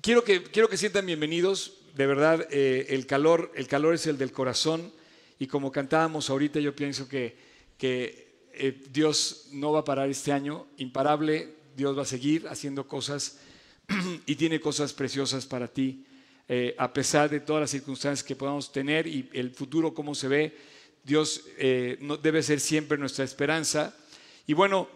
quiero que, quiero que sientan bienvenidos. De verdad, eh, el, calor, el calor es el del corazón. Y como cantábamos ahorita, yo pienso que, que eh, Dios no va a parar este año. Imparable, Dios va a seguir haciendo cosas y tiene cosas preciosas para ti. Eh, a pesar de todas las circunstancias que podamos tener y el futuro cómo se ve, Dios no, debe ser siempre nuestra esperanza. Y bueno,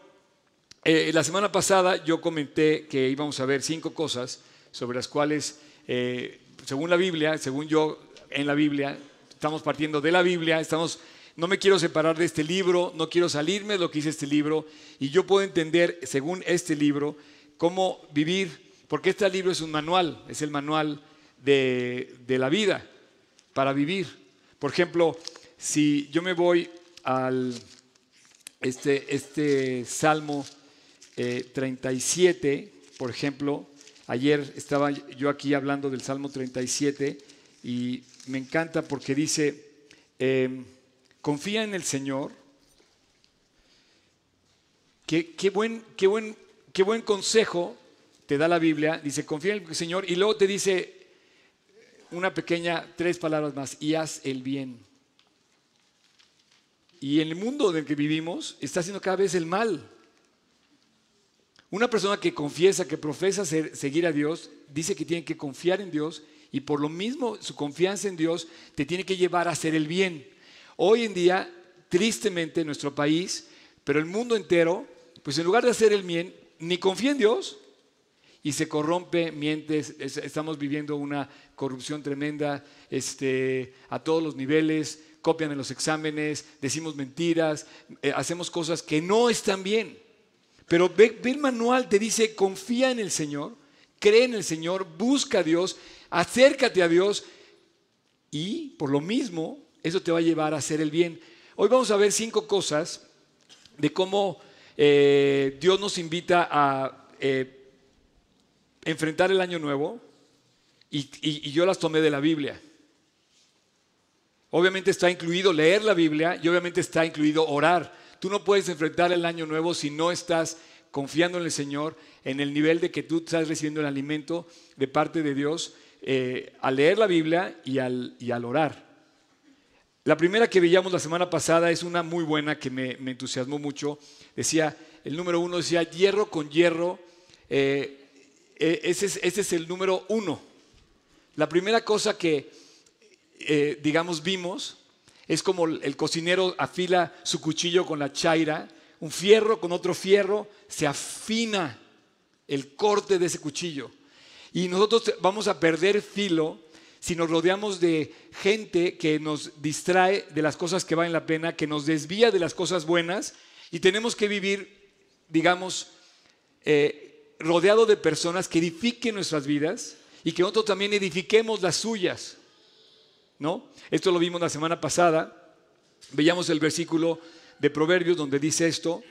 la semana pasada yo comenté que íbamos a ver cinco cosas sobre las cuales, eh, según la Biblia, según yo en la Biblia, estamos partiendo de la Biblia, estamos, no me quiero separar de este libro, no quiero salirme de lo que dice este libro, y yo puedo entender, según este libro, cómo vivir, porque este libro es un manual, es el manual de, la vida para vivir. Por ejemplo, si yo me voy al este, este Salmo 37, eh, por ejemplo, Ayer estaba yo aquí hablando del Salmo 37 y me encanta porque dice, em, confía en el Señor. Qué, buen, qué, buen, qué buen consejo te da la Biblia. Dice, confía en el Señor y luego te dice una pequeña, tres palabras más, y haz el bien. Y en el mundo en el que vivimos está haciendo cada vez el mal. Una persona que confiesa, que profesa seguir a Dios, dice que tiene que confiar en Dios y por lo mismo su confianza en Dios te tiene que llevar a hacer el bien. Hoy en día, tristemente, en nuestro país, pero el mundo entero, pues en lugar de hacer el bien, ni confía en Dios y se corrompe, miente, estamos viviendo una corrupción tremenda este, a todos los niveles, copian en los exámenes, decimos mentiras, eh, hacemos cosas que no están bien. Pero ve, el manual, te dice, confía en el Señor, cree en el Señor, busca a Dios, acércate a Dios y por lo mismo eso te va a llevar a hacer el bien. Hoy vamos a ver cinco cosas de cómo eh, Dios nos invita a eh, enfrentar el año nuevo y yo las tomé de la Biblia. Obviamente está incluido leer la Biblia y obviamente está incluido orar. Tú no puedes enfrentar el año nuevo si no estás confiando en el Señor, en el nivel de que tú estás recibiendo el alimento de parte de Dios eh, al leer la Biblia y al, y al, orar. La primera que veíamos la semana pasada es una muy buena que me, entusiasmó mucho. Decía, el número uno decía, hierro con hierro. Eh, eh, ese, es, ese, es, el número uno. La primera cosa que, digamos, vimos es como el cocinero afila su cuchillo con la chaira, un fierro con otro fierro, se afina el corte de ese cuchillo. Y nosotros vamos a perder filo si nos rodeamos de gente que nos distrae de las cosas que valen la pena, que nos desvía de las cosas buenas y tenemos que vivir, digamos, eh, rodeado de personas que edifiquen nuestras vidas y que nosotros también edifiquemos las suyas. ¿No? Esto lo vimos la semana pasada. Veíamos el versículo de Proverbios donde dice esto.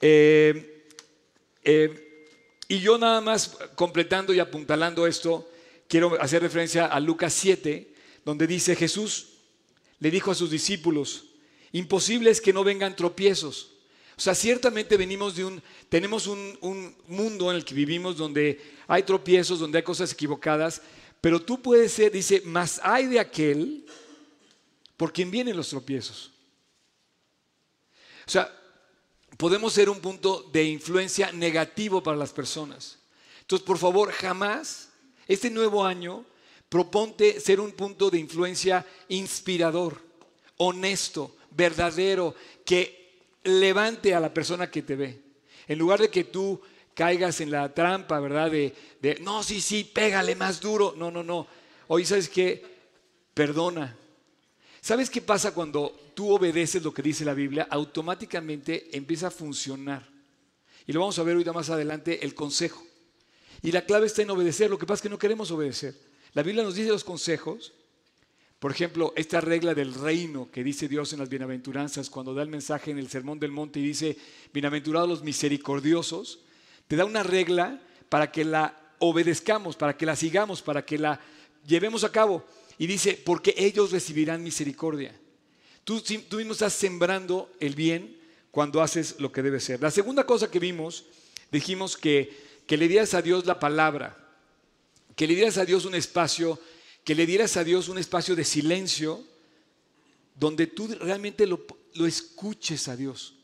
Eh, eh, y yo nada más completando y apuntalando esto, quiero hacer referencia a Lucas 7, donde dice Jesús le dijo a sus discípulos, imposible es que no vengan tropiezos. O sea, ciertamente venimos de un, tenemos un, un mundo en el que vivimos donde hay tropiezos, donde hay cosas equivocadas, pero tú puedes ser, dice, más hay de aquel por quien vienen los tropiezos. O sea, podemos ser un punto de influencia negativo para las personas. Entonces, por favor, jamás, este nuevo año, proponte ser un punto de influencia inspirador, honesto, verdadero, que levante a la persona que te ve. En lugar de que tú caigas en la trampa, ¿verdad? De, no, sí, sí, pégale más duro. No, no, no. Hoy sabes que perdona. ¿Sabes qué pasa cuando tú obedeces lo que dice la Biblia? Automáticamente empieza a funcionar. Y lo vamos a ver ahorita más adelante, el consejo. Y la clave está en obedecer. Lo que pasa es que no queremos obedecer. La Biblia nos dice los consejos. Por ejemplo, esta regla del reino que dice Dios en las bienaventuranzas, cuando da el mensaje en el Sermón del Monte y dice, bienaventurados los misericordiosos, te da una regla para que la obedezcamos, para que la sigamos, para que la llevemos a cabo. Y dice, porque ellos recibirán misericordia. Tú, mismo estás sembrando el bien cuando haces lo que debe ser. La segunda cosa que vimos, dijimos que, que le dieras a Dios la palabra. que le dieras a Dios un espacio, que le dieras a Dios un espacio de silencio donde tú realmente lo, lo escuches a Dios.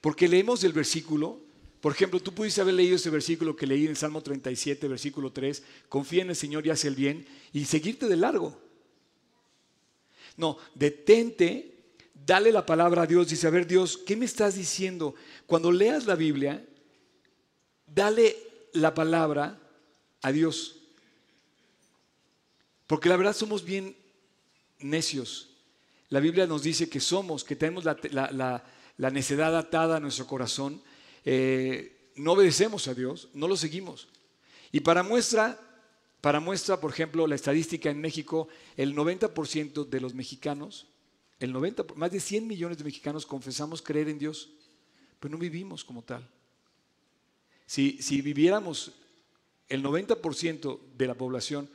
Porque leemos el versículo, por ejemplo, tú pudiste haber leído ese versículo que leí en el Salmo 37, versículo 3, confía en el Señor y hace el bien, y seguirte de largo. No, detente, dale la palabra a Dios, dice, a ver Dios, ¿qué me estás diciendo? Cuando leas la Biblia, dale la palabra a Dios. Porque la verdad somos bien necios. La Biblia nos dice que somos, que tenemos la, necedad atada a nuestro corazón. Eh, no obedecemos a Dios, no lo seguimos. Y para muestra, para muestra, por ejemplo, la estadística en México, el 90% de los mexicanos, el 90, más de 100 millones de mexicanos confesamos creer en Dios, pero no vivimos como tal. Si, si viviéramos el 90% de la población,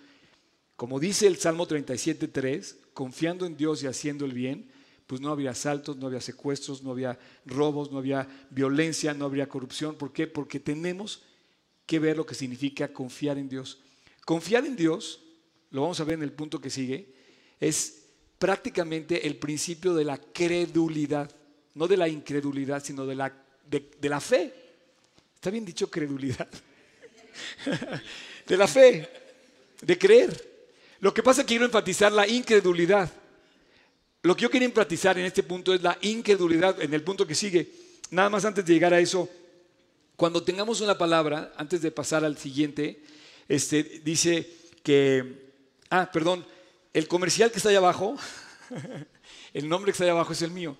como dice el Salmo 37.3, confiando en Dios y haciendo el bien, pues no había asaltos, no había secuestros, no había robos, no había violencia, no habría corrupción. ¿Por qué? Porque tenemos que ver lo que significa confiar en Dios. Confiar en Dios, lo vamos a ver en el punto que sigue, es prácticamente el principio de la credulidad, no de la incredulidad, sino de la, de, la fe. Está bien dicho credulidad. de la fe, de creer. Lo que pasa es que quiero enfatizar la incredulidad. Lo que yo quiero enfatizar en este punto es la incredulidad, en el punto que sigue. Nada más antes de llegar a eso, cuando tengamos una palabra, antes de pasar al siguiente, este, dice que, ah, perdón, el comercial que está allá abajo, el nombre que está allá abajo es el mío.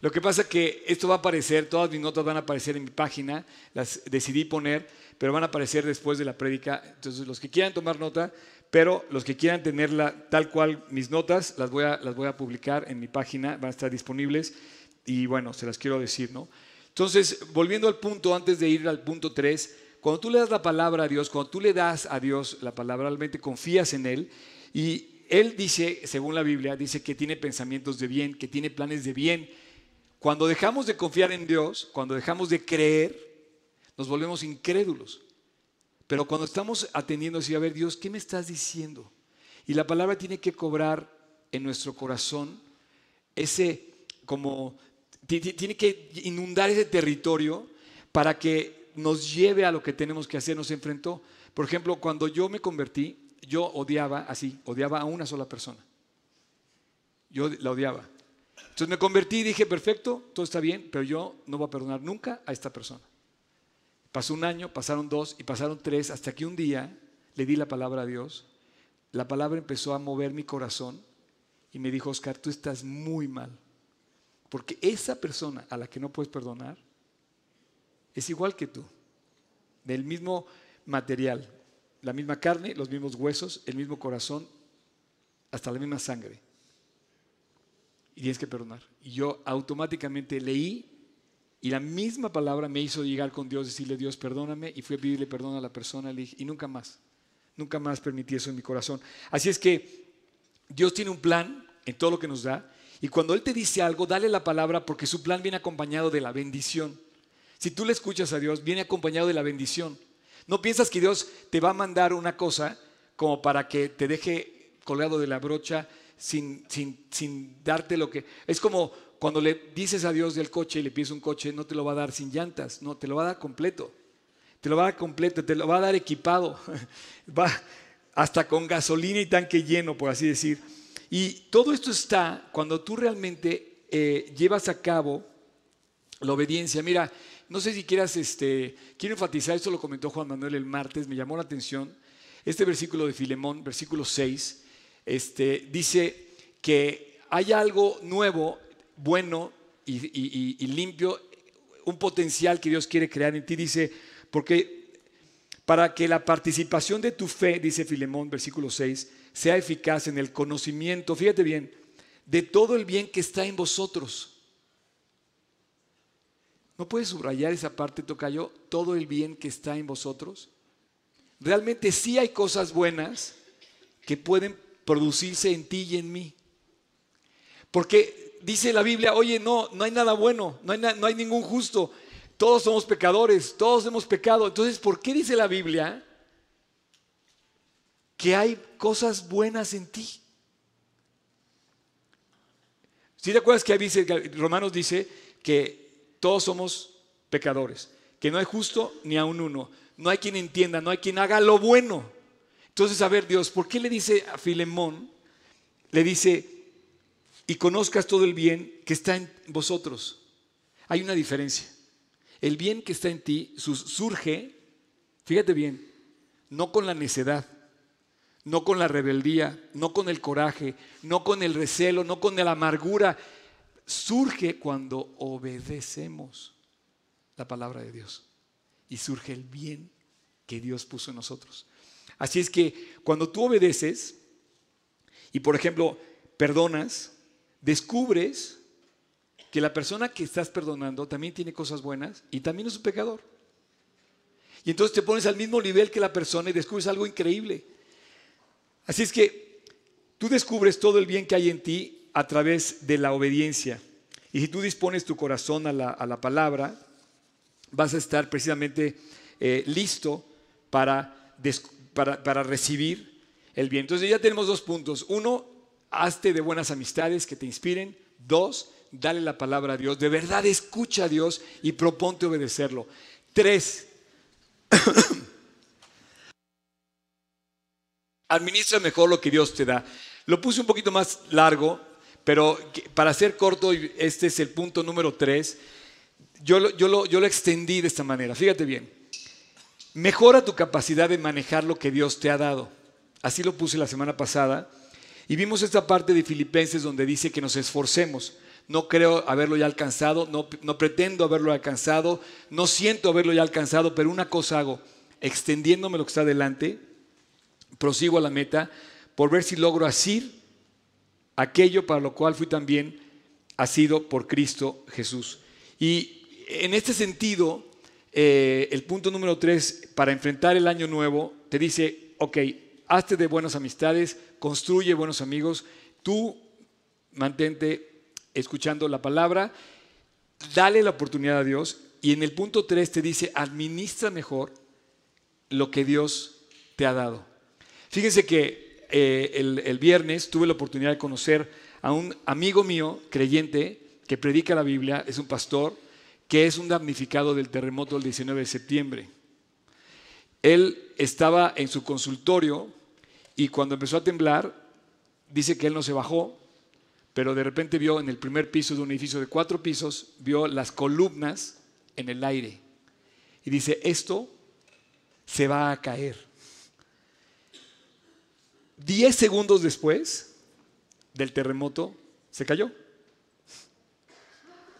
Lo que pasa es que esto va a aparecer, todas mis notas van a aparecer en mi página, las decidí poner, pero van a aparecer después de la prédica. Entonces, los que quieran tomar nota, pero los que quieran tenerla tal cual mis notas, las voy, a, las voy a publicar en mi página, van a estar disponibles y bueno, se las quiero decir, ¿no? Entonces, volviendo al punto, antes de ir al punto 3, cuando tú le das la palabra a Dios, cuando tú le das a Dios la palabra, realmente confías en Él y Él dice, según la Biblia, dice que tiene pensamientos de bien, que tiene planes de bien. Cuando dejamos de confiar en Dios, cuando dejamos de creer, nos volvemos incrédulos. Pero cuando estamos atendiendo así, a ver, Dios, ¿qué me estás diciendo? Y la palabra tiene que cobrar en nuestro corazón ese, como, tiene que inundar ese territorio para que nos lleve a lo que tenemos que hacer. Nos enfrentó. Por ejemplo, cuando yo me convertí, yo odiaba así, odiaba a una sola persona. Yo la odiaba. Entonces me convertí y dije, perfecto, todo está bien, pero yo no voy a perdonar nunca a esta persona. Pasó un año, pasaron dos y pasaron tres, hasta que un día le di la palabra a Dios. La palabra empezó a mover mi corazón y me dijo, Oscar, tú estás muy mal. Porque esa persona a la que no puedes perdonar es igual que tú, del mismo material, la misma carne, los mismos huesos, el mismo corazón, hasta la misma sangre. Y tienes que perdonar. Y yo automáticamente leí y la misma palabra me hizo llegar con Dios, decirle, Dios, perdóname, y fui a pedirle perdón a la persona, y nunca más, nunca más permití eso en mi corazón. Así es que Dios tiene un plan en todo lo que nos da, y cuando Él te dice algo, dale la palabra porque su plan viene acompañado de la bendición. Si tú le escuchas a Dios, viene acompañado de la bendición. No piensas que Dios te va a mandar una cosa como para que te deje colgado de la brocha sin, sin, sin darte lo que... Es como cuando le dices a Dios del coche y le pides un coche, no te lo va a dar sin llantas, no, te lo va a dar completo. Te lo va a dar completo, te lo va a dar equipado. Va hasta con gasolina y tanque lleno, por así decir. Y todo esto está cuando tú realmente eh, llevas a cabo la obediencia. Mira, no sé si quieras, este, quiero enfatizar, esto lo comentó Juan Manuel el martes, me llamó la atención. Este versículo de Filemón, versículo 6, este, dice que hay algo nuevo bueno y, limpio, un potencial que Dios quiere crear en ti. Dice, porque para que la participación de tu fe, dice Filemón, versículo 6, sea eficaz en el conocimiento, fíjate bien, de todo el bien que está en vosotros. ¿No puedes subrayar esa parte, Tocayo? Todo el bien que está en vosotros. Realmente sí hay cosas buenas que pueden producirse en ti y en mí. Porque dice la Biblia, oye, no, no hay nada bueno, no hay, no hay ningún justo, todos somos pecadores, todos hemos pecado. Entonces, ¿por qué dice la Biblia que hay cosas buenas en ti. Si te acuerdas que dice, Romanos dice que todos somos pecadores, que no hay justo ni a un uno, no hay quien entienda, no hay quien haga lo bueno. Entonces, a ver, Dios, ¿por qué le dice a Filemón? Le dice, y conozcas todo el bien que está en vosotros. Hay una diferencia. El bien que está en ti surge, fíjate bien, no con la necedad, no con la rebeldía, no con el coraje, no con el recelo, no con la amargura. Surge cuando obedecemos la palabra de Dios y surge el bien que Dios puso en nosotros. Así es que cuando tú obedeces y, por ejemplo, perdonas, descubres que la persona que estás perdonando también tiene cosas buenas y también es un pecador. Y entonces te pones al mismo nivel que la persona y descubres algo increíble. Así es que tú descubres todo el bien que hay en ti a través de la obediencia. Y si tú dispones tu corazón a la, palabra, vas a estar precisamente eh, listo para, para, para recibir el bien. Entonces ya tenemos dos puntos. Uno, hazte de buenas amistades que te inspiren. Dos, dale la palabra a Dios. De verdad escucha a Dios y proponte obedecerlo. Tres, Administra mejor lo que Dios te da. Lo puse un poquito más largo, pero para ser corto, este es el punto número tres, yo lo, yo, yo lo extendí de esta manera. Fíjate bien. Mejora tu capacidad de manejar lo que Dios te ha dado. Así lo puse la semana pasada. Y vimos esta parte de Filipenses donde dice que nos esforcemos. No creo haberlo ya alcanzado, no, no pretendo haberlo alcanzado, no siento haberlo ya alcanzado, pero una cosa hago, extendiéndome lo que está adelante, prosigo a la meta por ver si logro asir aquello para lo cual fui también asido por Cristo Jesús. Y en este sentido, eh, el punto número tres, para enfrentar el año nuevo, te dice, ok, hazte de buenas amistades, construye buenos amigos, tú mantente escuchando la palabra, dale la oportunidad a Dios y en el punto tres te dice, administra mejor lo que Dios te ha dado. Fíjense que eh, el, viernes tuve la oportunidad de conocer a un amigo mío, creyente, que predica la Biblia, es un pastor, que es un damnificado del terremoto del 19 de septiembre. Él estaba en su consultorio y cuando empezó a temblar, dice que él no se bajó, pero de repente vio en el primer piso de un edificio de cuatro pisos, vio las columnas en el aire. Y dice, esto se va a caer. Diez segundos después del terremoto, se cayó.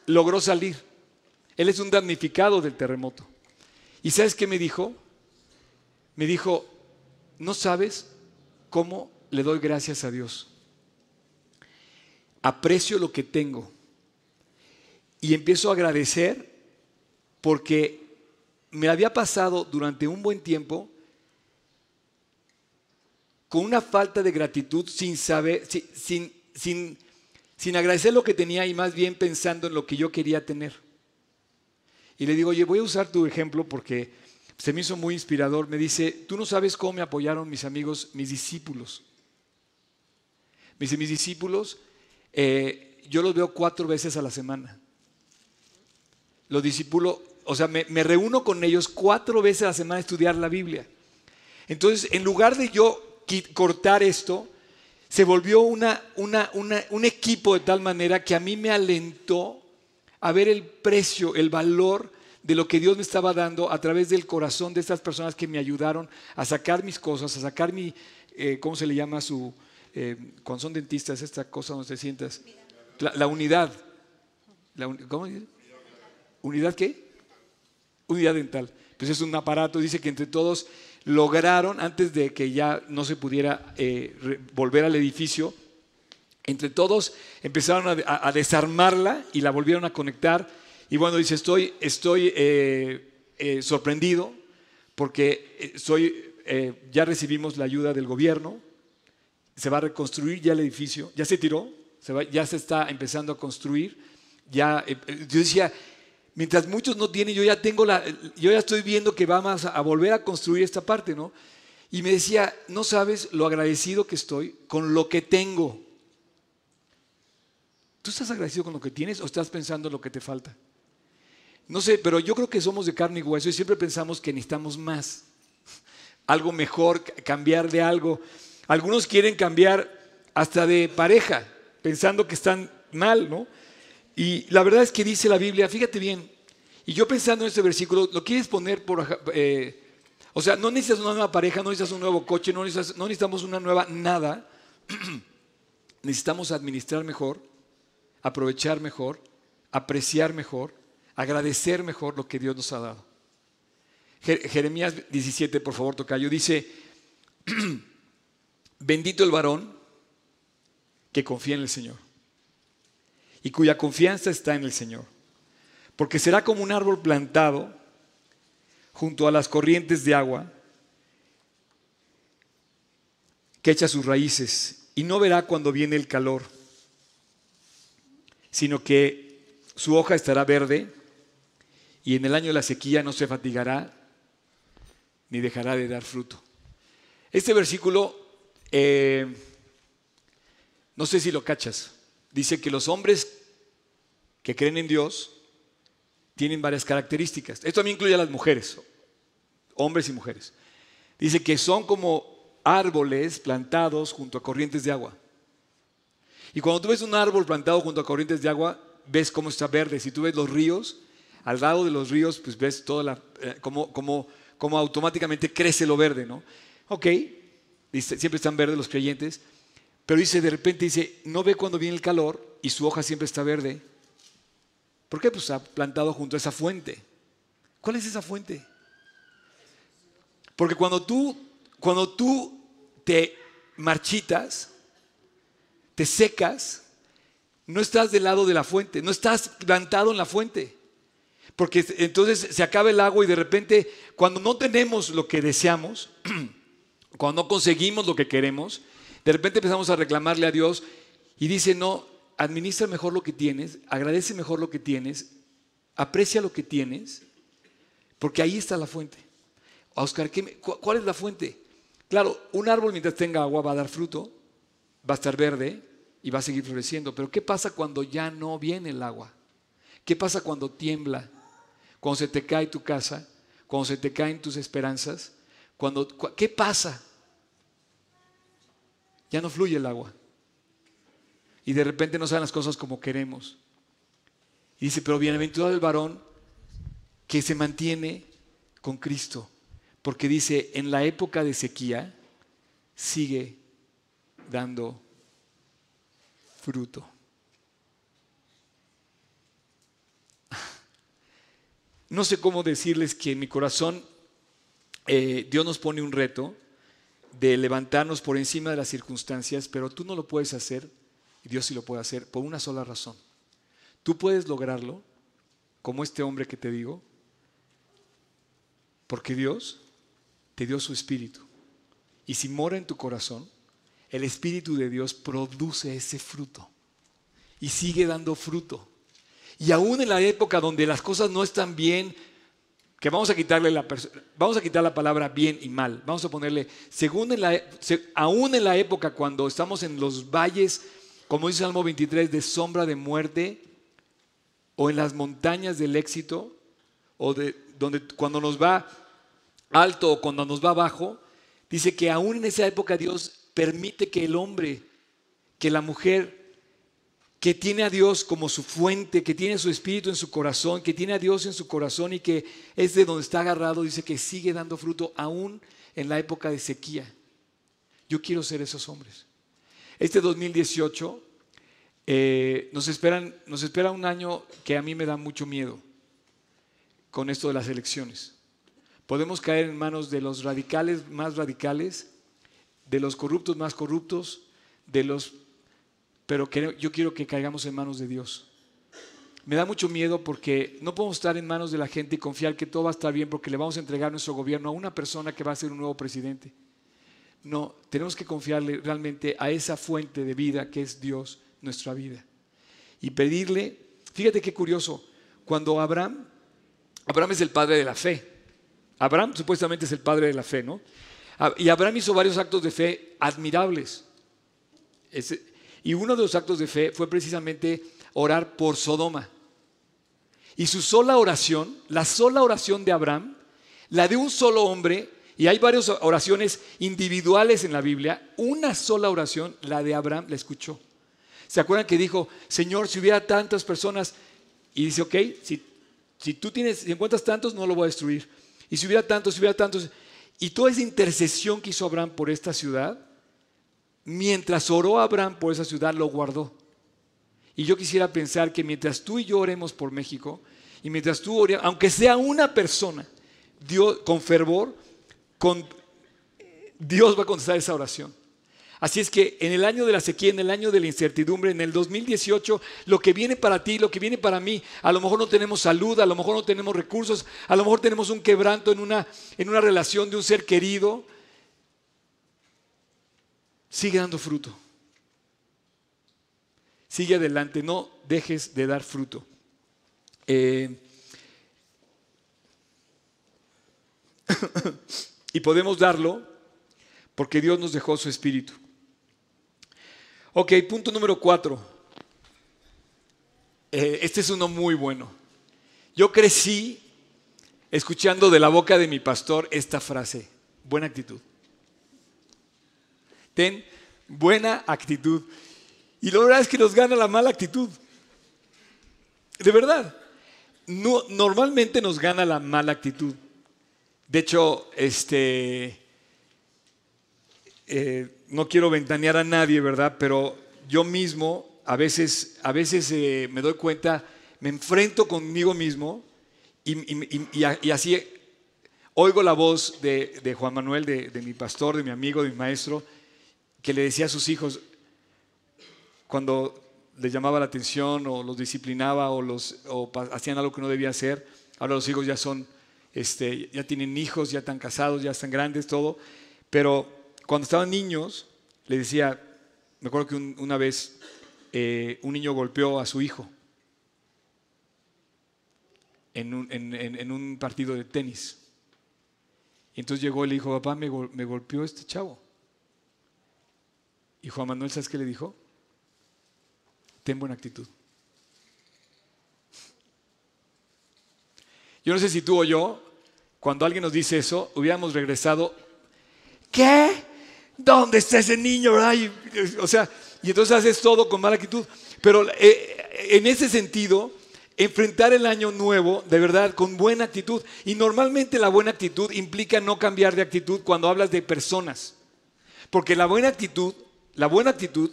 Logró salir. Él es un damnificado del terremoto. ¿Y sabes qué me dijo? Me dijo, no sabes cómo le doy gracias a Dios. Aprecio lo que tengo. Y empiezo a agradecer porque me había pasado durante un buen tiempo con una falta de gratitud sin saber, sin, sin, sin, agradecer lo que tenía y más bien pensando en lo que yo quería tener. Y le digo, oye, voy a usar tu ejemplo porque se me hizo muy inspirador. Me dice, tú no sabes cómo me apoyaron mis amigos, mis discípulos. Me dice, mis discípulos, eh, yo los veo cuatro veces a la semana. Los discípulos, o sea, me, reúno con ellos cuatro veces a la semana a estudiar la Biblia. Entonces, en lugar de yo cortar esto, se volvió una, un equipo de tal manera que a mí me alentó a ver el precio, el valor de lo que Dios me estaba dando a través del corazón de estas personas que me ayudaron a sacar mis cosas, a sacar mi, eh, ¿cómo se le llama su, eh, cuando son dentistas, esta cosa donde te sientas? La, unidad. ¿Cómo dice? ¿Unidad qué? Unidad dental. Pues es un aparato, dice que entre todos lograron, antes de que ya no se pudiera eh, volver al edificio, entre todos empezaron a, desarmarla y la volvieron a conectar. Y bueno, dice, estoy, estoy eh, eh, sorprendido porque soy, ya recibimos la ayuda del gobierno, se va a reconstruir ya el edificio, ya se tiró, ya se está empezando a construir. Ya, yo decía, Mientras muchos no tienen, yo ya tengo la, yo ya estoy viendo que vamos a volver a construir esta parte, ¿no? Y me decía, no sabes lo agradecido que estoy con lo que tengo. ¿Tú estás agradecido con lo que tienes o estás pensando en lo que te falta? No sé, pero yo creo que somos de carne y hueso y siempre pensamos que necesitamos más. Algo mejor, cambiar de algo. Algunos quieren cambiar hasta de pareja, pensando que están mal, ¿no? Y la verdad es que dice la Biblia, fíjate bien, y yo pensando en este versículo, lo quieres poner por... Eh, o sea, no necesitas una nueva pareja, no necesitas un nuevo coche, no, no necesitamos una nueva nada. necesitamos administrar mejor, aprovechar mejor, apreciar mejor, agradecer mejor lo que Dios nos ha dado. Jeremías 17, por favor, tocayo, dice, bendito el varón que confía en el Señor y cuya confianza está en el Señor, porque será como un árbol plantado junto a las corrientes de agua que echa sus raíces y no verá cuando viene el calor, sino que su hoja estará verde y en el año de la sequía no se fatigará ni dejará de dar fruto. Este versículo, eh, no sé si lo cachas, dice que los hombres que creen en Dios tienen varias características. Esto también incluye a las mujeres, hombres y mujeres. Dice que son como árboles plantados junto a corrientes de agua. Y cuando tú ves un árbol plantado junto a corrientes de agua, ves cómo está verde. Si tú ves los ríos, al lado de los ríos, pues ves toda la, eh, cómo, automáticamente crece lo verde, ¿no? Ok, dice, siempre están verdes los creyentes, pero dice, de repente dice, no ve cuando viene el calor y su hoja siempre está verde. ¿Por qué? Pues está plantado junto a esa fuente. ¿Cuál es esa fuente? Porque cuando tú, cuando tú te marchitas, te secas, no estás del lado de la fuente, no estás plantado en la fuente. Porque entonces se acaba el agua y de repente cuando no tenemos lo que deseamos, cuando no conseguimos lo que queremos, de repente empezamos a reclamarle a Dios y dice, no, administra mejor lo que tienes, agradece mejor lo que tienes, aprecia lo que tienes, porque ahí está la fuente. Oscar, ¿cuál es la fuente? Claro, un árbol mientras tenga agua va a dar fruto, va a estar verde y va a seguir floreciendo, pero ¿qué pasa cuando ya no viene el agua? ¿Qué pasa cuando tiembla? Cuando se te cae tu casa, cuando se te caen tus esperanzas, cuando ¿qué pasa? Ya no fluye el agua. Y de repente no salen las cosas como queremos. Y dice, pero bienaventurado el varón que se mantiene con Cristo. Porque dice, en la época de sequía sigue dando fruto. No sé cómo decirles que en mi corazón eh, Dios nos pone un reto de levantarnos por encima de las circunstancias, pero tú no lo puedes hacer y Dios sí lo puede hacer por una sola razón. Tú puedes lograrlo, como este hombre que te digo, porque Dios te dio su espíritu. Y si mora en tu corazón, el espíritu de Dios produce ese fruto y sigue dando fruto. Y aún en la época donde las cosas no están bien, que vamos a quitarle la vamos a quitar la palabra bien y mal, vamos a ponerle según la aún en la época cuando estamos en los valles, como dice Salmo 23 de sombra de muerte o en las montañas del éxito o de donde cuando nos va alto o cuando nos va bajo, dice que aún en esa época Dios permite que el hombre, que la mujer que tiene a Dios como su fuente, que tiene su espíritu en su corazón, que tiene a Dios en su corazón y que es de donde está agarrado, dice que sigue dando fruto aún en la época de sequía. Yo quiero ser esos hombres. Este 2018 eh, nos, espera un año que a mí me da mucho miedo con esto de las elecciones. Podemos caer en manos de los radicales más radicales, de los corruptos más corruptos, de los pero yo quiero que caigamos en manos de Dios. Me da mucho miedo porque no podemos estar en manos de la gente y confiar que todo va a estar bien porque le vamos a entregar nuestro gobierno a una persona que va a ser un nuevo presidente. No, tenemos que confiarle realmente a esa fuente de vida que es Dios, nuestra vida. Y pedirle, fíjate qué curioso, cuando Abraham, Abraham es el padre de la fe. Abraham supuestamente es el padre de la fe, ¿no? Ah, y Abraham hizo varios actos de fe admirables. Y uno de los actos de fe fue precisamente orar por Sodoma. Y su sola oración, la sola oración de Abraham, la de un solo hombre, y hay varias oraciones individuales en la Biblia, una sola oración, la de Abraham, la escuchó. ¿Se acuerdan que dijo, Señor, si hubiera tantas personas, y dice, ok, si, tú tienes, si encuentras tantos, no lo voy a destruir. Y si hubiera tantos, si hubiera tantos, y toda esa intercesión que hizo Abraham por esta ciudad, mientras oró Abraham por esa ciudad, lo guardó. Y yo quisiera pensar que mientras tú y yo oremos por México, y mientras tú ores, aunque sea una persona, Dios, con fervor, Dios va a contestar esa oración. Así es que en el año de la sequía, en el año de la incertidumbre, en el 2018, lo que viene para ti, lo que viene para mí, a lo mejor no tenemos salud, a lo mejor no tenemos recursos, a lo mejor tenemos un quebranto en una, en una relación de un ser querido. Sigue dando fruto. Sigue adelante, no dejes de dar fruto. Eh, y podemos darlo porque Dios nos dejó su espíritu. Ok, punto número cuatro. Eh, este es uno muy bueno. Yo crecí escuchando de la boca de mi pastor esta frase, buena actitud. Ten buena actitud. Y la verdad es que nos gana la mala actitud. De verdad. No, normalmente nos gana la mala actitud. De hecho, este, eh, no quiero ventanear a nadie, ¿verdad? Pero yo mismo a veces, a veces eh, me doy cuenta, me enfrento conmigo mismo y, así oigo la voz de, Juan Manuel, de, mi pastor, de mi amigo, de mi maestro, que le decía a sus hijos, cuando les llamaba la atención o los disciplinaba o, los, hacían algo que no debía hacer, ahora los hijos ya son, este, ya tienen hijos, ya están casados, ya están grandes, todo, pero cuando estaban niños, le decía, me acuerdo que una vez eh, un niño golpeó a su hijo en un, partido de tenis. Y entonces llegó y le dijo, papá, me, me golpeó este chavo. Y Juan Manuel, ¿sabes qué le dijo? Ten buena actitud. Yo no sé si tú o yo, cuando alguien nos dice eso, hubiéramos regresado, ¿qué? ¿dónde está ese niño? o sea, y entonces haces todo con mala actitud. Pero eh, en ese sentido, enfrentar el año nuevo de verdad con buena actitud. Y normalmente la buena actitud implica no cambiar de actitud cuando hablas de personas. Porque la buena actitud, la buena actitud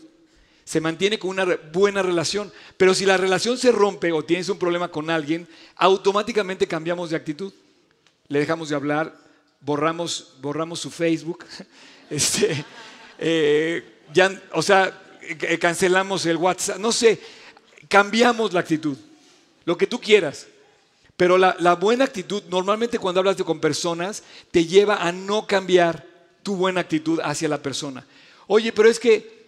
se mantiene con una buena relación. Pero si la relación se rompe o tienes un problema con alguien, automáticamente cambiamos de actitud. Le dejamos de hablar, borramos, borramos su Facebook, Este, eh, ya, o sea, eh, cancelamos el WhatsApp, no sé, cambiamos la actitud, lo que tú quieras. Pero la, buena actitud, normalmente cuando hablas con personas, te lleva a no cambiar tu buena actitud hacia la persona. Oye, pero es que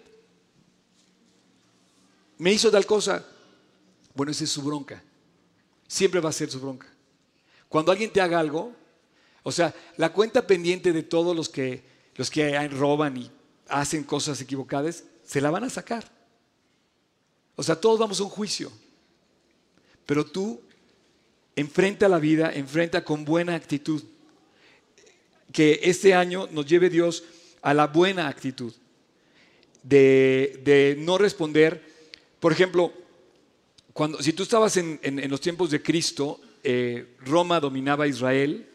me hizo tal cosa. Bueno, esa es su bronca. Siempre va a ser su bronca. Cuando alguien te haga algo, o sea, la cuenta pendiente de todos los que los que roban y hacen cosas equivocadas, se la van a sacar. O sea, todos vamos a un juicio. Pero tú enfrenta la vida, enfrenta con buena actitud. Que este año nos lleve Dios a la buena actitud. De, no responder. Por ejemplo, cuando, si tú estabas en, los tiempos de Cristo, eh, Roma dominaba Israel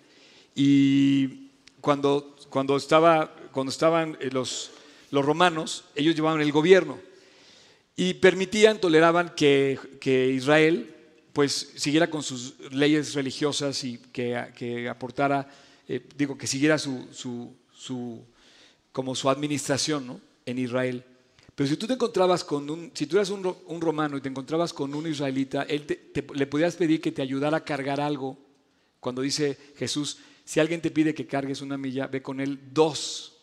y cuando cuando, estaba, cuando estaban eh, los, los romanos, ellos llevaban el gobierno y permitían, toleraban que, Israel pues siguiera con sus leyes religiosas y que, aportara, eh, digo, que siguiera su, su, como su administración en Israel. Pero si tú te encontrabas con un, si tú eras un, romano y te encontrabas con un israelita, él le podías pedir que te ayudara a cargar algo. Cuando dice Jesús, si alguien te pide que cargues una milla, ve con él dos.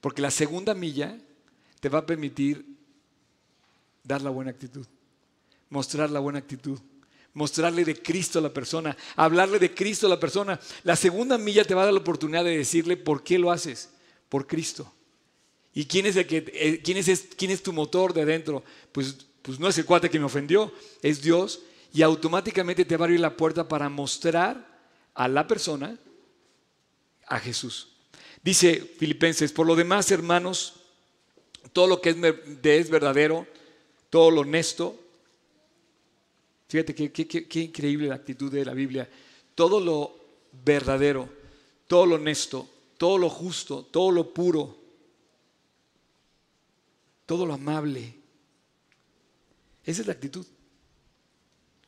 Porque la segunda milla te va a permitir dar la buena actitud, mostrar la buena actitud, mostrarle de Cristo a la persona, hablarle de Cristo a la persona. La segunda milla te va a dar la oportunidad de decirle por qué lo haces, por Cristo. ¿Y quién es, el que, eh, quién es, quién es tu motor de adentro? Pues, pues no es el cuate que me ofendió, es Dios. Y automáticamente te va a abrir la puerta para mostrar a la persona a Jesús. Dice Filipenses, por lo demás, hermanos, todo lo que es, es verdadero, todo lo honesto, Fíjate qué, increíble la actitud de la Biblia. Todo lo verdadero, todo lo honesto, todo lo justo, todo lo puro, todo lo amable. Esa es la actitud.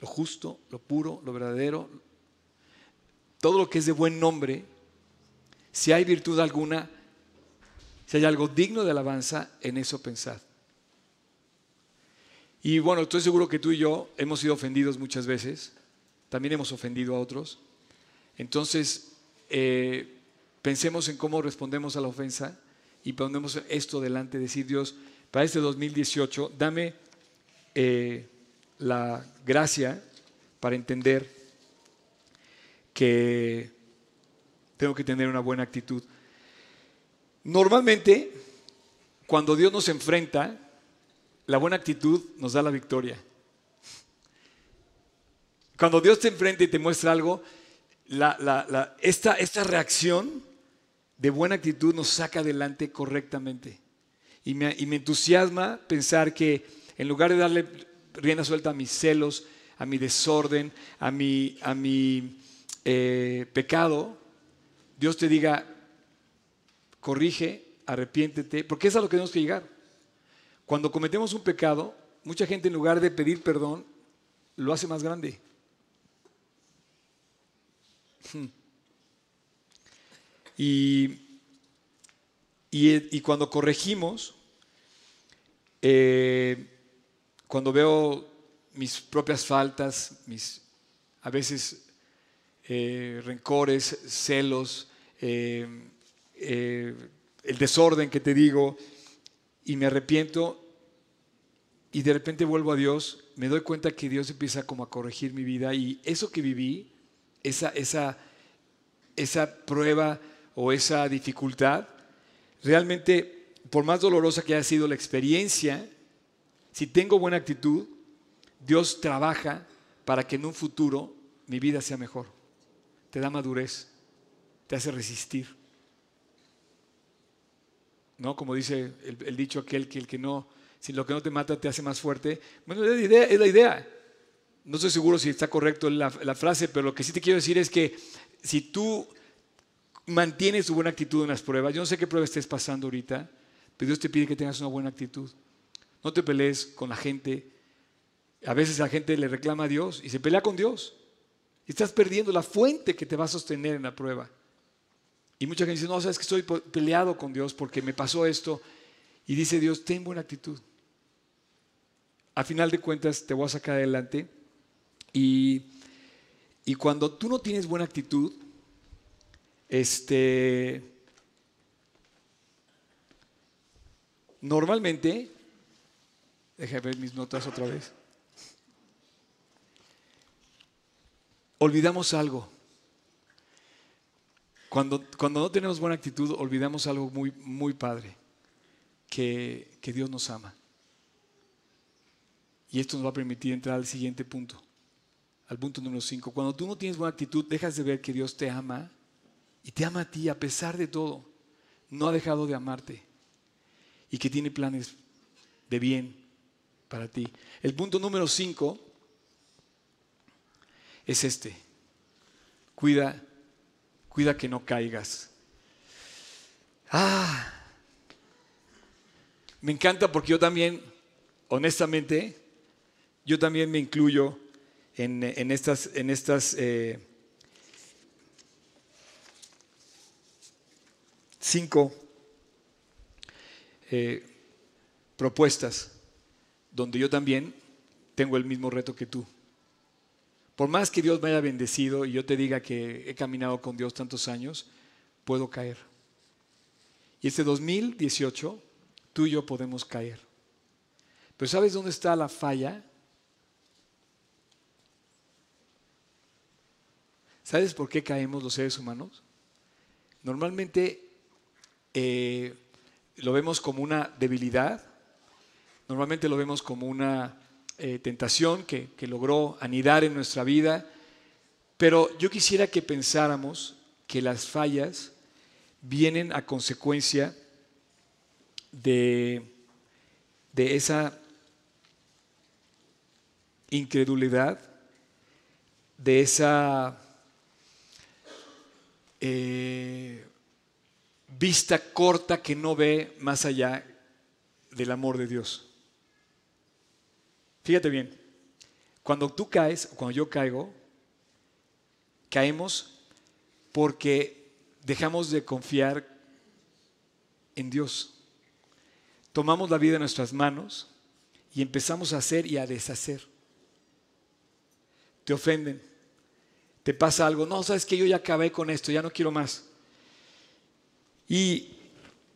Lo justo, lo puro, lo verdadero, todo lo que es de buen nombre. Si hay virtud alguna, si hay algo digno de alabanza, en eso pensad. Y bueno, estoy seguro que tú y yo hemos sido ofendidos muchas veces, también hemos ofendido a otros. Entonces, eh, pensemos en cómo respondemos a la ofensa y ponemos esto delante, decir Dios, para este 2018, dame eh, la gracia para entender que tengo que tener una buena actitud. Normalmente, cuando Dios nos enfrenta, la buena actitud nos da la victoria. Cuando Dios te enfrenta y te muestra algo, esta, esta reacción de buena actitud nos saca adelante correctamente. Y me, entusiasma pensar que en lugar de darle rienda suelta a mis celos, a mi desorden, a mi, a mi eh, pecado, Dios te diga, corrige, arrepiéntete, porque es a lo que tenemos que llegar. Cuando cometemos un pecado, mucha gente en lugar de pedir perdón, lo hace más grande. Hmm. Y, y, cuando corregimos, eh, cuando veo mis propias faltas, mis a veces eh, rencores, celos, eh, el desorden que te digo, y me arrepiento y de repente vuelvo a Dios, me doy cuenta que Dios empieza como a corregir mi vida y eso que viví, esa, esa, esa prueba o esa dificultad, realmente, por más dolorosa que haya sido la experiencia, si tengo buena actitud, Dios trabaja para que en un futuro mi vida sea mejor. Te da madurez, te hace resistir. ¿no? Como dice el, dicho aquel que el que no, si lo que no te mata te hace más fuerte. Bueno, es la idea. Es la idea. No estoy seguro si está correcto la, la frase, pero lo que sí te quiero decir es que si tú mantienes tu buena actitud en las pruebas, yo no sé qué prueba estés pasando ahorita, pero Dios te pide que tengas una buena actitud. No te pelees con la gente. A veces la gente le reclama a Dios y se pelea con Dios. Y estás perdiendo la fuente que te va a sostener en la prueba. Y mucha gente dice, no, sabes que estoy peleado con Dios porque me pasó esto. Y dice Dios, ten buena actitud. Al final de cuentas te voy a sacar adelante. Y, y cuando tú no tienes buena actitud, este, normalmente, déjame ver mis notas otra vez. Olvidamos algo. Cuando, cuando no tenemos buena actitud, olvidamos algo muy, muy padre, que, que Dios nos ama. Y esto nos va a permitir entrar al siguiente punto, al punto número 5. Cuando tú no tienes buena actitud, dejas de ver que Dios te ama y te ama a ti a pesar de todo. No ha dejado de amarte y que tiene planes de bien para ti. El punto número 5 es este. Cuida cuida que no caigas. Ah, me encanta porque yo también, honestamente, yo también me incluyo en, estas, en estas eh, cinco eh, propuestas donde yo también tengo el mismo reto que tú. Por más que Dios me haya bendecido y yo te diga que he caminado con Dios tantos años, puedo caer. Y este 2018, tú y yo podemos caer. Pero ¿sabes dónde está la falla? ¿Sabes por qué caemos los seres humanos? Normalmente eh, lo vemos como una debilidad, normalmente lo vemos como una eh, tentación que, que logró anidar en nuestra vida, pero yo quisiera que pensáramos que las fallas vienen a consecuencia de, de esa incredulidad, de esa eh, vista corta que no ve más allá del amor de Dios. Fíjate bien, cuando tú caes, cuando yo caigo, caemos porque dejamos de confiar en Dios. Tomamos la vida en nuestras manos y empezamos a hacer y a deshacer. Te ofenden, te pasa algo, no, sabes que yo ya acabé con esto, ya no quiero más. Y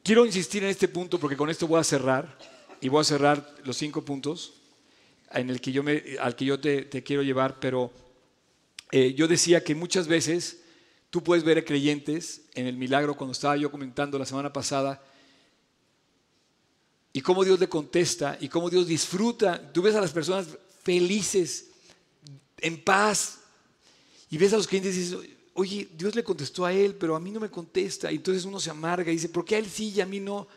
quiero insistir en este punto porque con esto voy a cerrar y voy a cerrar los cinco puntos en el que yo al que yo te, quiero llevar, pero eh, yo decía que muchas veces tú puedes ver a creyentes en el milagro cuando estaba yo comentando la semana pasada y cómo Dios le contesta y cómo Dios disfruta. Tú ves a las personas felices, en paz, y ves a los clientes y dices, oye, Dios le contestó a él, pero a mí no me contesta. Y entonces uno se amarga y dice, ¿por qué a él sí y a mí no?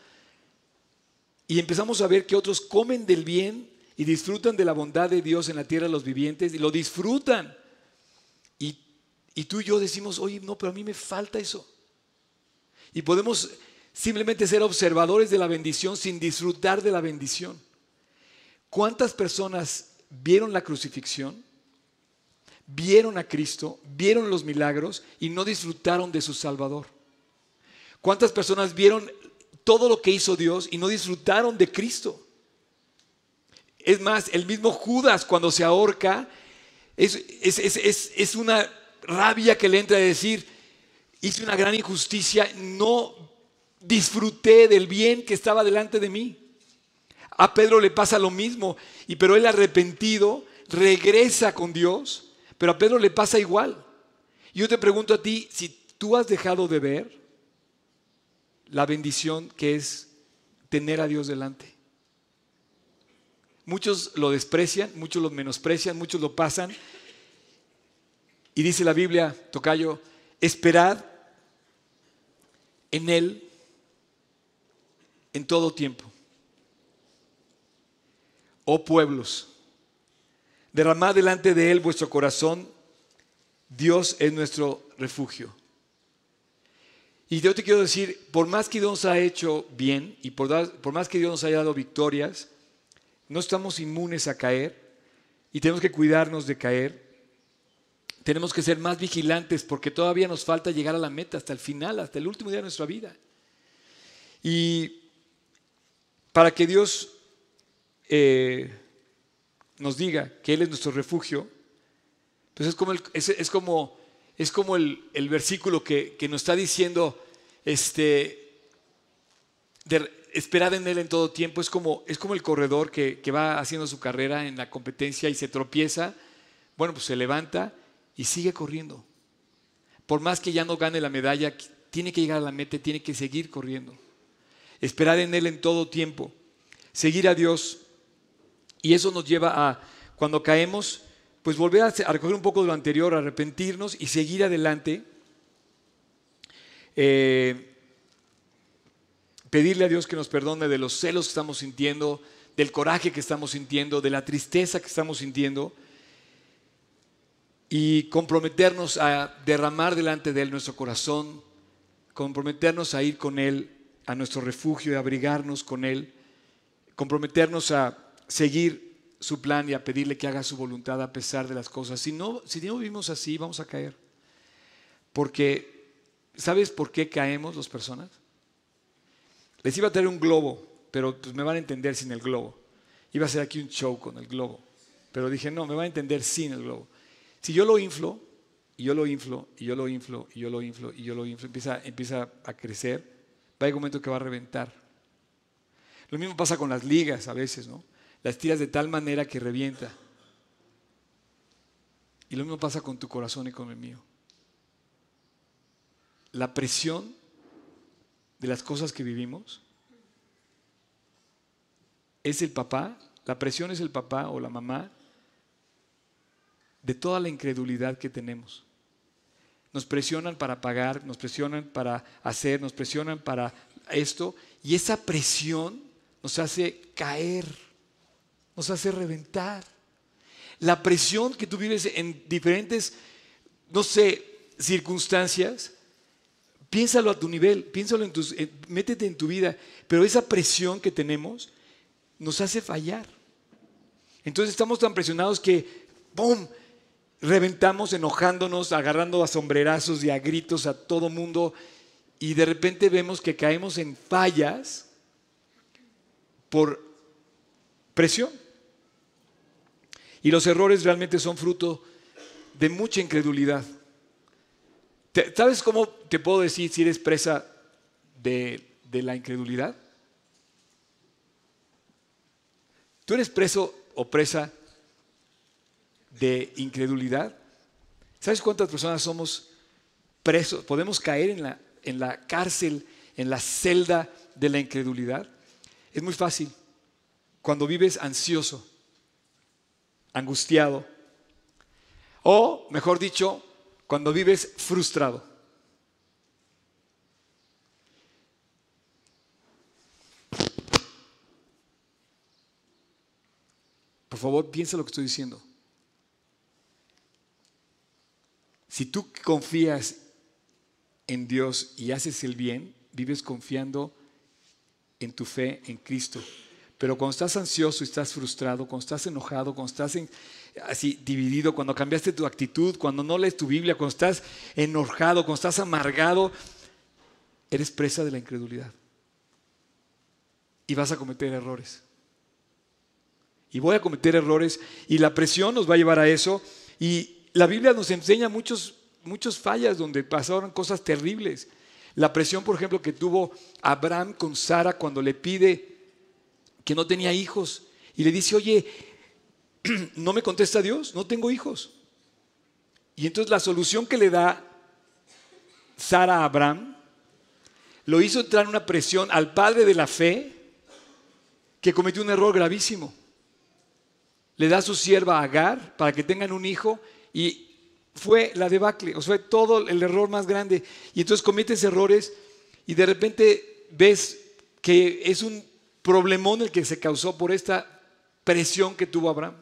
Y empezamos a ver que otros comen del bien y disfrutan de la bondad de Dios en la tierra de los vivientes y lo disfrutan. Y, y tú y yo decimos, oye, no, pero a mí me falta eso. Y podemos simplemente ser observadores de la bendición sin disfrutar de la bendición. ¿Cuántas personas vieron la crucifixión? Vieron a Cristo, vieron los milagros y no disfrutaron de su Salvador. ¿Cuántas personas vieron todo lo que hizo Dios y no disfrutaron de Cristo? Es más, el mismo Judas cuando se ahorca, es, es, una rabia que le entra a decir, hice una gran injusticia, no disfruté del bien que estaba delante de mí. A Pedro le pasa lo mismo, y pero él arrepentido regresa con Dios pero a Pedro le pasa igual. Yo te pregunto a ti, si tú has dejado de ver la bendición que es tener a Dios delante. Muchos lo desprecian, muchos lo menosprecian, muchos lo pasan. Y dice la Biblia, Tocayo, esperad en Él en todo tiempo. Oh pueblos, Derramad delante de Él vuestro corazón. Dios es nuestro refugio. Y yo te quiero decir, por más que Dios nos ha hecho bien y por, por más que Dios nos haya dado victorias, no estamos inmunes a caer y tenemos que cuidarnos de caer. Tenemos que ser más vigilantes porque todavía nos falta llegar a la meta hasta el final, hasta el último día de nuestra vida. Y para que Dios eh, nos diga que Él es nuestro refugio, pues es como el, es, como, es como el, versículo que, nos está diciendo, este, esperad en Él en todo tiempo, es como, es como el corredor que, que va haciendo su carrera en la competencia y se tropieza, bueno, pues se levanta y sigue corriendo. Por más que ya no gane la medalla, tiene que llegar a la meta, tiene que seguir corriendo. Esperar en Él en todo tiempo. Seguir a Dios y eso nos lleva a, cuando caemos, pues volver a, recoger un poco de lo anterior, arrepentirnos y seguir adelante. Eh, pedirle a Dios que nos perdone de los celos que estamos sintiendo, del coraje que estamos sintiendo, de la tristeza que estamos sintiendo y comprometernos a derramar delante de Él nuestro corazón, comprometernos a ir con Él a nuestro refugio y abrigarnos con Él, comprometernos a seguir su plan y a pedirle que haga su voluntad a pesar de las cosas. Si no, si no vivimos así, vamos a caer. Porque, ¿sabes por qué caemos las personas? Les iba a traer un globo, pero pues me van a entender sin el globo. Iba a hacer aquí un show con el globo. Pero dije, no, me van a entender sin el globo. Si yo lo inflo, y yo lo inflo, y yo lo inflo, y yo lo inflo, y yo lo inflo, empieza, empieza a crecer, va a un momento que va a reventar. Lo mismo pasa con las ligas a veces, ¿no? Las tiras de tal manera que revienta. Y lo mismo pasa con tu corazón y con el mío. la presión de las cosas que vivimos es el papá, la presión es el papá o la mamá de toda la incredulidad que tenemos. Nos presionan para pagar, nos presionan para hacer, nos presionan para esto, y esa presión nos hace caer, nos hace reventar. La presión que tú vives en diferentes, no sé, circunstancias, piénsalo a tu nivel, piénsalo en tus, métete en tu vida, pero esa presión que tenemos nos hace fallar. Entonces estamos tan presionados que, ¡pum!, reventamos enojándonos, agarrando a sombrerazos y a gritos a todo mundo y de repente vemos que caemos en fallas por presión. Y los errores realmente son fruto de mucha incredulidad. ¿Sabes cómo te puedo decir si eres presa de, la incredulidad? ¿Tú eres preso o presa de incredulidad? ¿Sabes cuántas personas somos presos? Podemos caer en la, en la cárcel, en la celda de la incredulidad. Es muy fácil. Cuando vives ansioso, angustiado, o mejor dicho, cuando vives frustrado. Por favor, piensa lo que estoy diciendo. Si tú confías en Dios y haces el bien, vives confiando en tu fe en Cristo. Pero cuando estás ansioso y estás frustrado, cuando estás enojado, cuando estás así dividido, cuando cambiaste tu actitud, cuando no lees tu Biblia, cuando estás enojado, cuando estás amargado, eres presa de la incredulidad. Y vas a cometer errores. Y voy a cometer errores y la presión nos va a llevar a eso. Y la Biblia nos enseña muchos, muchos fallas donde pasaron cosas terribles. La presión, por ejemplo, que tuvo Abraham con Sara cuando le pide que no tenía hijos y le dice, oye, no me contesta Dios, no tengo hijos. Y entonces la solución que le da Sara a Abraham lo hizo entrar en una presión al padre de la fe que cometió un error gravísimo. Le da a su sierva Agar para que tengan un hijo y fue la debacle, o sea, fue todo el error más grande. Y entonces cometes errores y de repente ves que es un problemón el que se causó por esta presión que tuvo Abraham.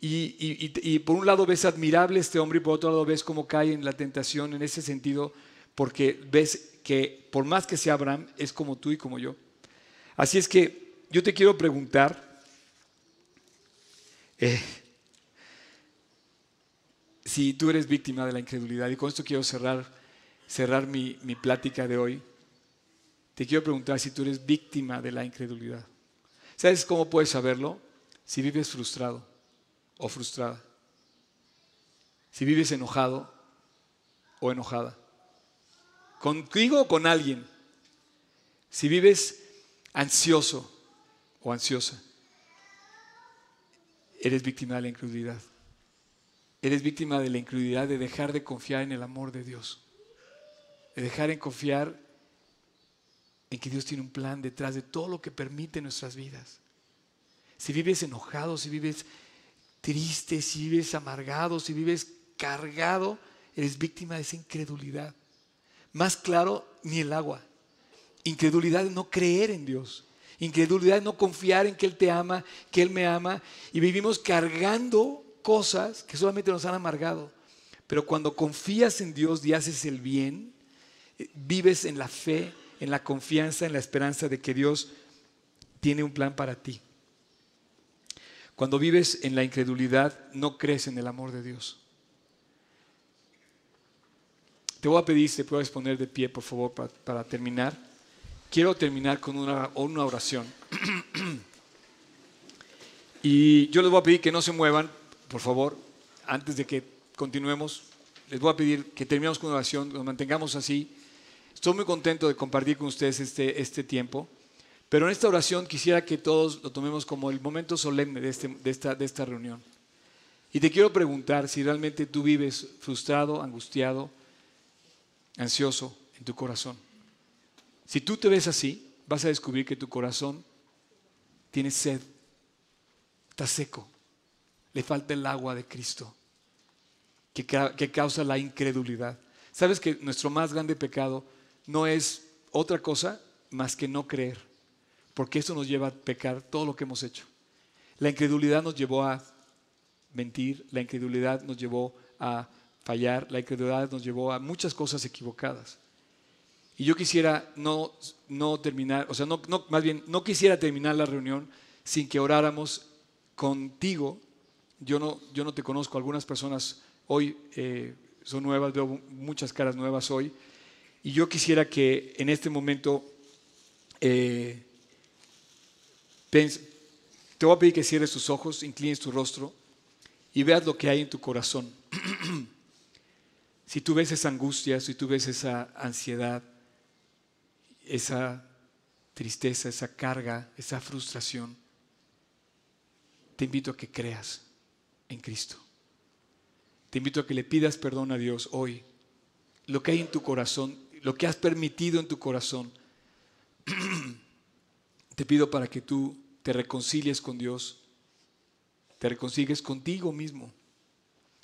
Y, por un lado ves admirable este hombre y por otro lado ves cómo cae en la tentación en ese sentido, porque ves que por más que sea Abraham, es como tú y como yo. Así es que yo te quiero preguntar, eh, si tú eres víctima de la incredulidad, y con esto quiero cerrar, cerrar mi, mi plática de hoy, te quiero preguntar si tú eres víctima de la incredulidad. ¿Sabes cómo puedes saberlo? Si vives frustrado o frustrada. Si vives enojado o enojada. Contigo o con alguien. Si vives ansioso o ansiosa. Eres víctima de la incredulidad. Eres víctima de la incredulidad de dejar de confiar en el amor de Dios. De dejar de confiar en que Dios tiene un plan detrás de todo lo que permite nuestras vidas. Si vives enojado, si vives triste, si vives amargado, si vives cargado, eres víctima de esa incredulidad. Más claro, ni el agua. Incredulidad de no creer en Dios. Incredulidad de no confiar en que Él te ama, que Él me ama. Y vivimos cargando cosas que solamente nos han amargado. Pero cuando confías en Dios y haces el bien, eh, vives en la fe, en la confianza, en la esperanza de que Dios tiene un plan para ti. Cuando vives en la incredulidad, no crees en el amor de Dios. Te voy a pedir si te puedes poner de pie, por favor, para, terminar. Quiero terminar con una, una oración. y yo les voy a pedir que no se muevan por favor, antes de que continuemos, les voy a pedir que terminemos con una oración, nos mantengamos así. Estoy muy contento de compartir con ustedes este, este tiempo, pero en esta oración quisiera que todos lo tomemos como el momento solemne de, este, de, esta, de esta reunión. Y te quiero preguntar si realmente tú vives frustrado, angustiado, ansioso en tu corazón. Si tú te ves así, vas a descubrir que tu corazón tiene sed, está seco, le falta el agua de Cristo, que, que causa la incredulidad. ¿Sabes que nuestro más grande pecado no es otra cosa más que no creer? Porque eso nos lleva a pecar todo lo que hemos hecho. La incredulidad nos llevó a mentir, la incredulidad nos llevó a fallar, la incredulidad nos llevó a muchas cosas equivocadas. Y yo quisiera no, no terminar, o sea, no, no, más bien, no quisiera terminar la reunión sin que oráramos contigo. Yo no, yo no te conozco, algunas personas hoy eh, son nuevas, veo muchas caras nuevas hoy. Y yo quisiera que en este momento eh, te voy a pedir que cierres tus ojos, inclines tu rostro y veas lo que hay en tu corazón. si tú ves esa angustia, si tú ves esa ansiedad, esa tristeza, esa carga, esa frustración, te invito a que creas en Cristo. Te invito a que le pidas perdón a Dios hoy. Lo que hay en tu corazón, lo que has permitido en tu corazón, te pido para que tú te reconcilies con Dios, te reconcilies contigo mismo.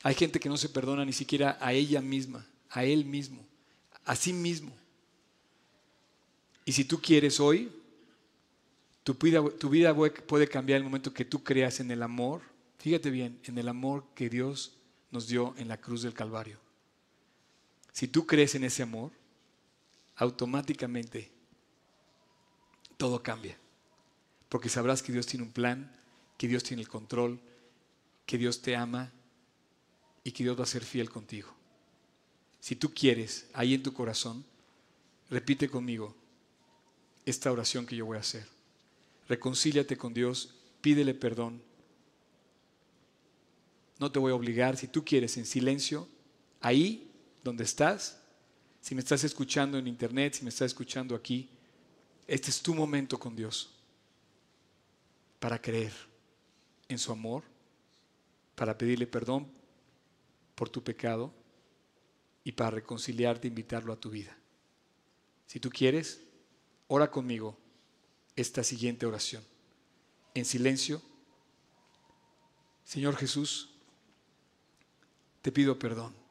Hay gente que no se perdona ni siquiera a ella misma, a él mismo, a sí mismo. Y si tú quieres hoy, tu vida, puede cambiar el momento que tú creas en el amor, fíjate bien, en el amor que Dios nos dio en la cruz del Calvario. Si tú crees en ese amor, automáticamente todo cambia. Porque sabrás que Dios tiene un plan, que Dios tiene el control, que Dios te ama y que Dios va a ser fiel contigo. Si tú quieres, ahí en tu corazón, repite conmigo, esta oración que yo voy a hacer. Reconcíliate con Dios, pídele perdón. No te voy a obligar, si tú quieres, en silencio, ahí donde estás, si me estás escuchando en internet, si me estás escuchando aquí, este es tu momento con Dios para creer en su amor, para pedirle perdón por tu pecado y para reconciliarte e invitarlo a tu vida. Si tú quieres, ora conmigo esta siguiente oración. En silencio, Señor Jesús, te pido perdón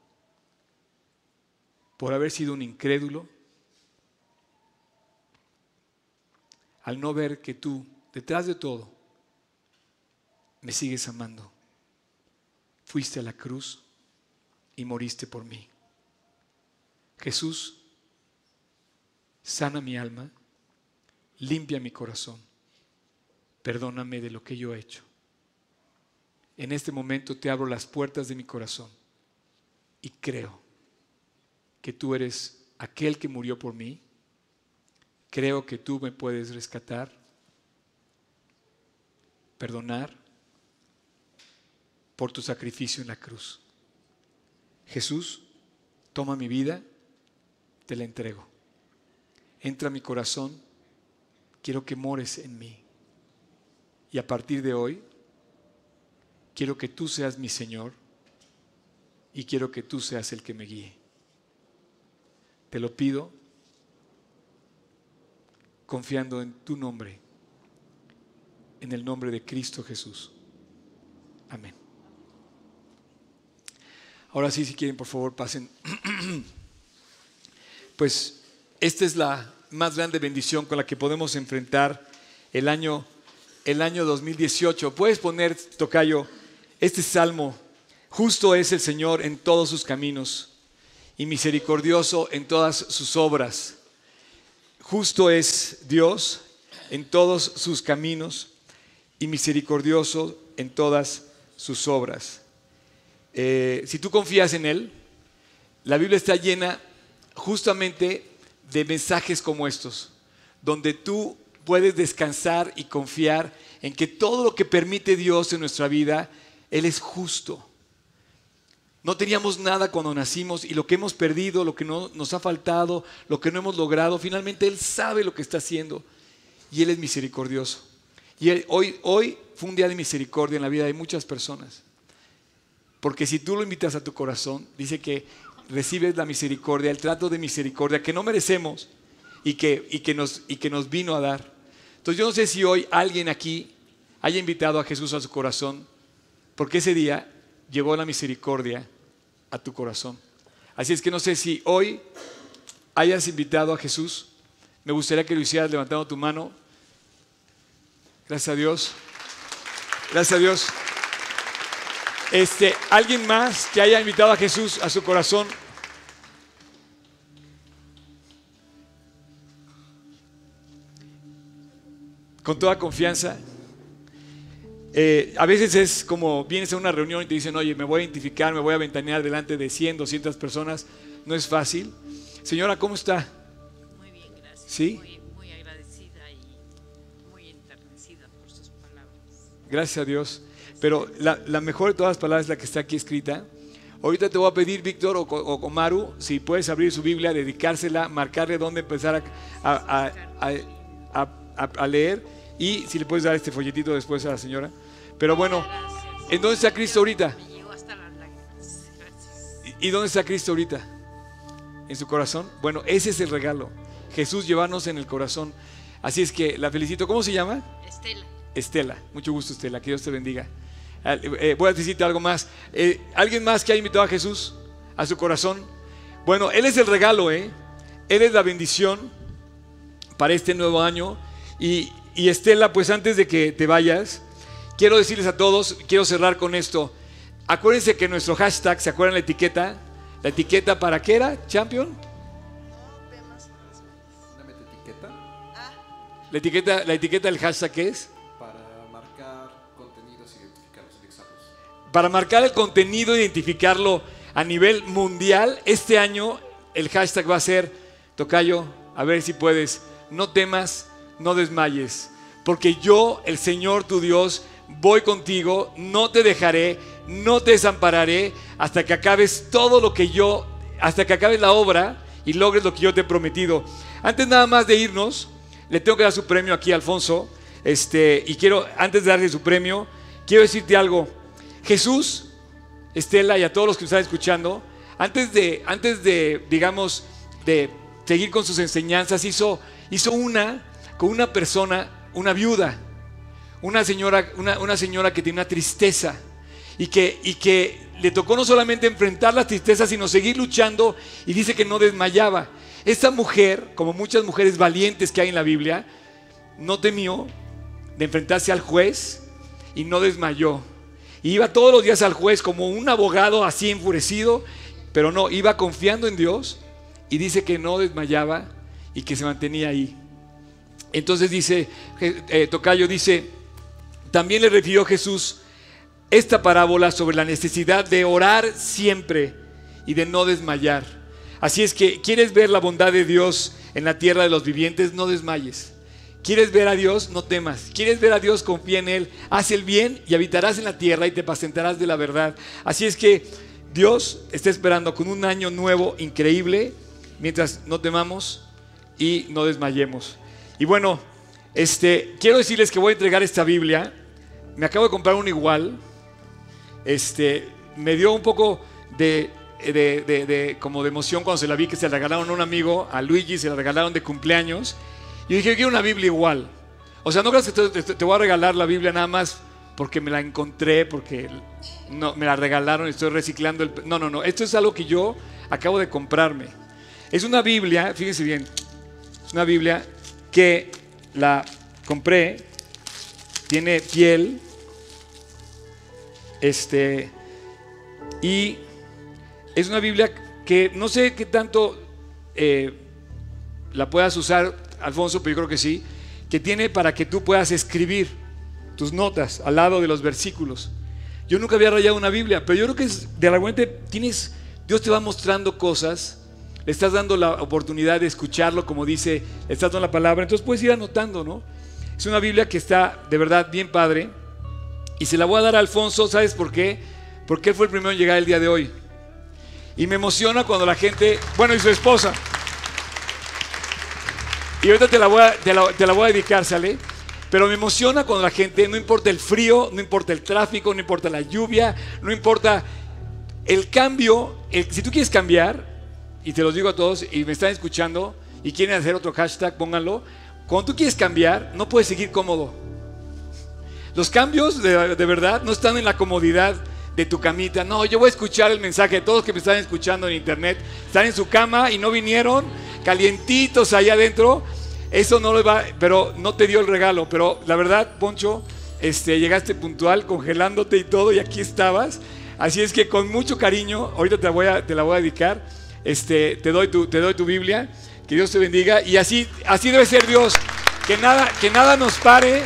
por haber sido un incrédulo, al no ver que tú, detrás de todo, me sigues amando. Fuiste a la cruz y moriste por mí. Jesús, sana mi alma limpia mi corazón, perdóname de lo que yo he hecho. En este momento te abro las puertas de mi corazón y creo que tú eres aquel que murió por mí. Creo que tú me puedes rescatar, perdonar por tu sacrificio en la cruz. Jesús, toma mi vida, te la entrego. Entra a mi corazón quiero que mores en mí. Y a partir de hoy, quiero que tú seas mi Señor y quiero que tú seas el que me guíe. Te lo pido confiando en tu nombre, en el nombre de Cristo Jesús. Amén. Ahora sí, si quieren, por favor, pasen. Pues esta es la más grande bendición con la que podemos enfrentar el año, el año 2018. Puedes poner, Tocayo, este salmo. Justo es el Señor en todos sus caminos y misericordioso en todas sus obras. Justo es Dios en todos sus caminos y misericordioso en todas sus obras. Eh, si tú confías en Él, la Biblia está llena justamente de mensajes como estos, donde tú puedes descansar y confiar en que todo lo que permite Dios en nuestra vida, Él es justo. No teníamos nada cuando nacimos y lo que hemos perdido, lo que no, nos ha faltado, lo que no hemos logrado, finalmente Él sabe lo que está haciendo y Él es misericordioso. Y hoy, hoy fue un día de misericordia en la vida de muchas personas. Porque si tú lo invitas a tu corazón, dice que recibes la misericordia, el trato de misericordia que no merecemos y que, y que, nos, y que nos vino a dar. Entonces yo no sé si hoy alguien aquí haya invitado a Jesús a su corazón, porque ese día llegó la misericordia a tu corazón. Así es que no sé si hoy hayas invitado a Jesús. Me gustaría que lo hicieras levantando tu mano. Gracias a Dios. Gracias a Dios. Este, alguien más que haya invitado a Jesús a su corazón. Con toda confianza. Eh, a veces es como vienes a una reunión y te dicen, oye, me voy a identificar, me voy a ventanear delante de 100, 200 personas. No es fácil. Señora, ¿cómo está? Muy bien, gracias. ¿Sí? Muy, muy agradecida y muy enternecida por sus palabras. Gracias a Dios. Pero la, la mejor de todas las palabras es la que está aquí escrita. Ahorita te voy a pedir, Víctor o, o, o Maru, si puedes abrir su Biblia, dedicársela, marcarle dónde empezar a, a- a- a- a- a leer y si le puedes dar este folletito después a la señora. Pero bueno. ¿en dónde está Cristo ahorita? Me llegó hasta las lágrimas. Gracias. ¿Y dónde está Cristo ahorita? ¿En su corazón? Bueno, ese es el regalo. Jesús llevarnos en el corazón. Así es que la felicito. ¿Cómo se llama? Estela, Estela. Mucho gusto, Estela. Que Dios te bendiga. Ah, eh, voy a decirte algo más. Eh, ¿Alguien más que ha invitado a Jesús a su corazón? Bueno, Él es el regalo, ¿eh? Él es la bendición para este nuevo año. Y, y Estela, pues antes de que te vayas, quiero decirles a todos, quiero cerrar con esto. Acuérdense que nuestro hashtag, ¿se acuerdan la etiqueta? La etiqueta para qué era, champion? La etiqueta, la etiqueta del hashtag ¿qué es? para marcar contenidos identificarlos, indexarlos. Para marcar el contenido, identificarlo a nivel mundial, este año el hashtag va a ser, Tocayo, a ver si puedes, no temas, no desmayes, porque yo, el Señor tu Dios, voy contigo, no te dejaré, no te desampararé hasta que acabes todo lo que yo, hasta que acabes la obra y logres lo que yo te he prometido. Antes nada más de irnos, le tengo que dar su premio aquí a Alfonso, este, y quiero, antes de darle su premio, quiero decirte algo. Jesús, Estela y a todos los que están escuchando, antes de, antes de, digamos, de seguir con sus enseñanzas, hizo, hizo una con una persona, una viuda, una señora, una, una señora que tiene una tristeza y que, y que le tocó no solamente enfrentar la tristeza, sino seguir luchando y dice que no desmayaba. Esta mujer, como muchas mujeres valientes que hay en la Biblia, no temió de enfrentarse al juez y no desmayó. Iba todos los días al juez como un abogado así enfurecido, pero no, iba confiando en Dios y dice que no desmayaba y que se mantenía ahí. Entonces dice, eh, Tocayo dice, también le refirió Jesús esta parábola sobre la necesidad de orar siempre y de no desmayar. Así es que, ¿quieres ver la bondad de Dios en la tierra de los vivientes? No desmayes. ¿Quieres ver a Dios? No temas. ¿Quieres ver a Dios? Confía en Él. Haz el bien y habitarás en la tierra y te pacentarás de la verdad. Así es que Dios está esperando con un año nuevo increíble mientras no temamos y no desmayemos. Y bueno, este, quiero decirles que voy a entregar esta Biblia. Me acabo de comprar una igual. Este, me dio un poco de, de- de- como de emoción cuando se la vi que se la regalaron a un amigo, a Luigi, se la regalaron de cumpleaños. Y dije, yo quiero una Biblia igual. O sea, no creas que te, te- te voy a regalar la Biblia nada más porque me la encontré, porque no, me la regalaron y estoy reciclando el... No, no, no. Esto es algo que yo acabo de comprarme. Es una Biblia, fíjense bien, es una Biblia que la compré, tiene piel, este, y es una Biblia que no sé qué tanto eh, la puedas usar, Alfonso, pero yo creo que sí, que tiene para que tú puedas escribir tus notas al lado de los versículos. Yo nunca había rayado una Biblia, pero yo creo que es, de repente tienes, Dios te va mostrando cosas, le estás dando la oportunidad de escucharlo, como dice, le estás dando la palabra, entonces puedes ir anotando, ¿no? Es una Biblia que está de verdad bien padre. Y se la voy a dar a Alfonso, ¿sabes por qué? Porque él fue el primero en llegar el día de hoy. Y me emociona cuando la gente, bueno, y su esposa. Y ahorita te la voy a, te la, te la voy a dedicar, ¿sale? Pero me emociona cuando la gente, no importa el frío, no importa el tráfico, no importa la lluvia, no importa el cambio, el- si tú quieres cambiar, y te los digo a todos y me están escuchando y quieren hacer otro hashtag, pónganlo. Cuando tú quieres cambiar, no puedes seguir cómodo. Los cambios de, de verdad no están en la comodidad de tu camita. No, yo voy a escuchar el mensaje de todos que me están escuchando en internet. Están en su cama y no vinieron, calientitos allá adentro. Eso no le va, pero no te dio el regalo. Pero la verdad, Poncho, este, llegaste puntual, congelándote y todo, y aquí estabas. Así es que con mucho cariño, ahorita te, voy a, te la voy a dedicar. Este, te, doy tu, te doy tu Biblia. Que Dios te bendiga. Y así, así debe ser Dios. Que nada, que nada nos pare,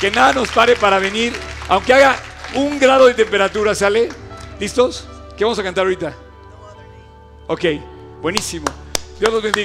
que nada nos pare para venir, aunque haga un grado de temperatura, ¿sale? ¿Listos? ¿Qué vamos a cantar ahorita? Ok, buenísimo. Dios los bendiga.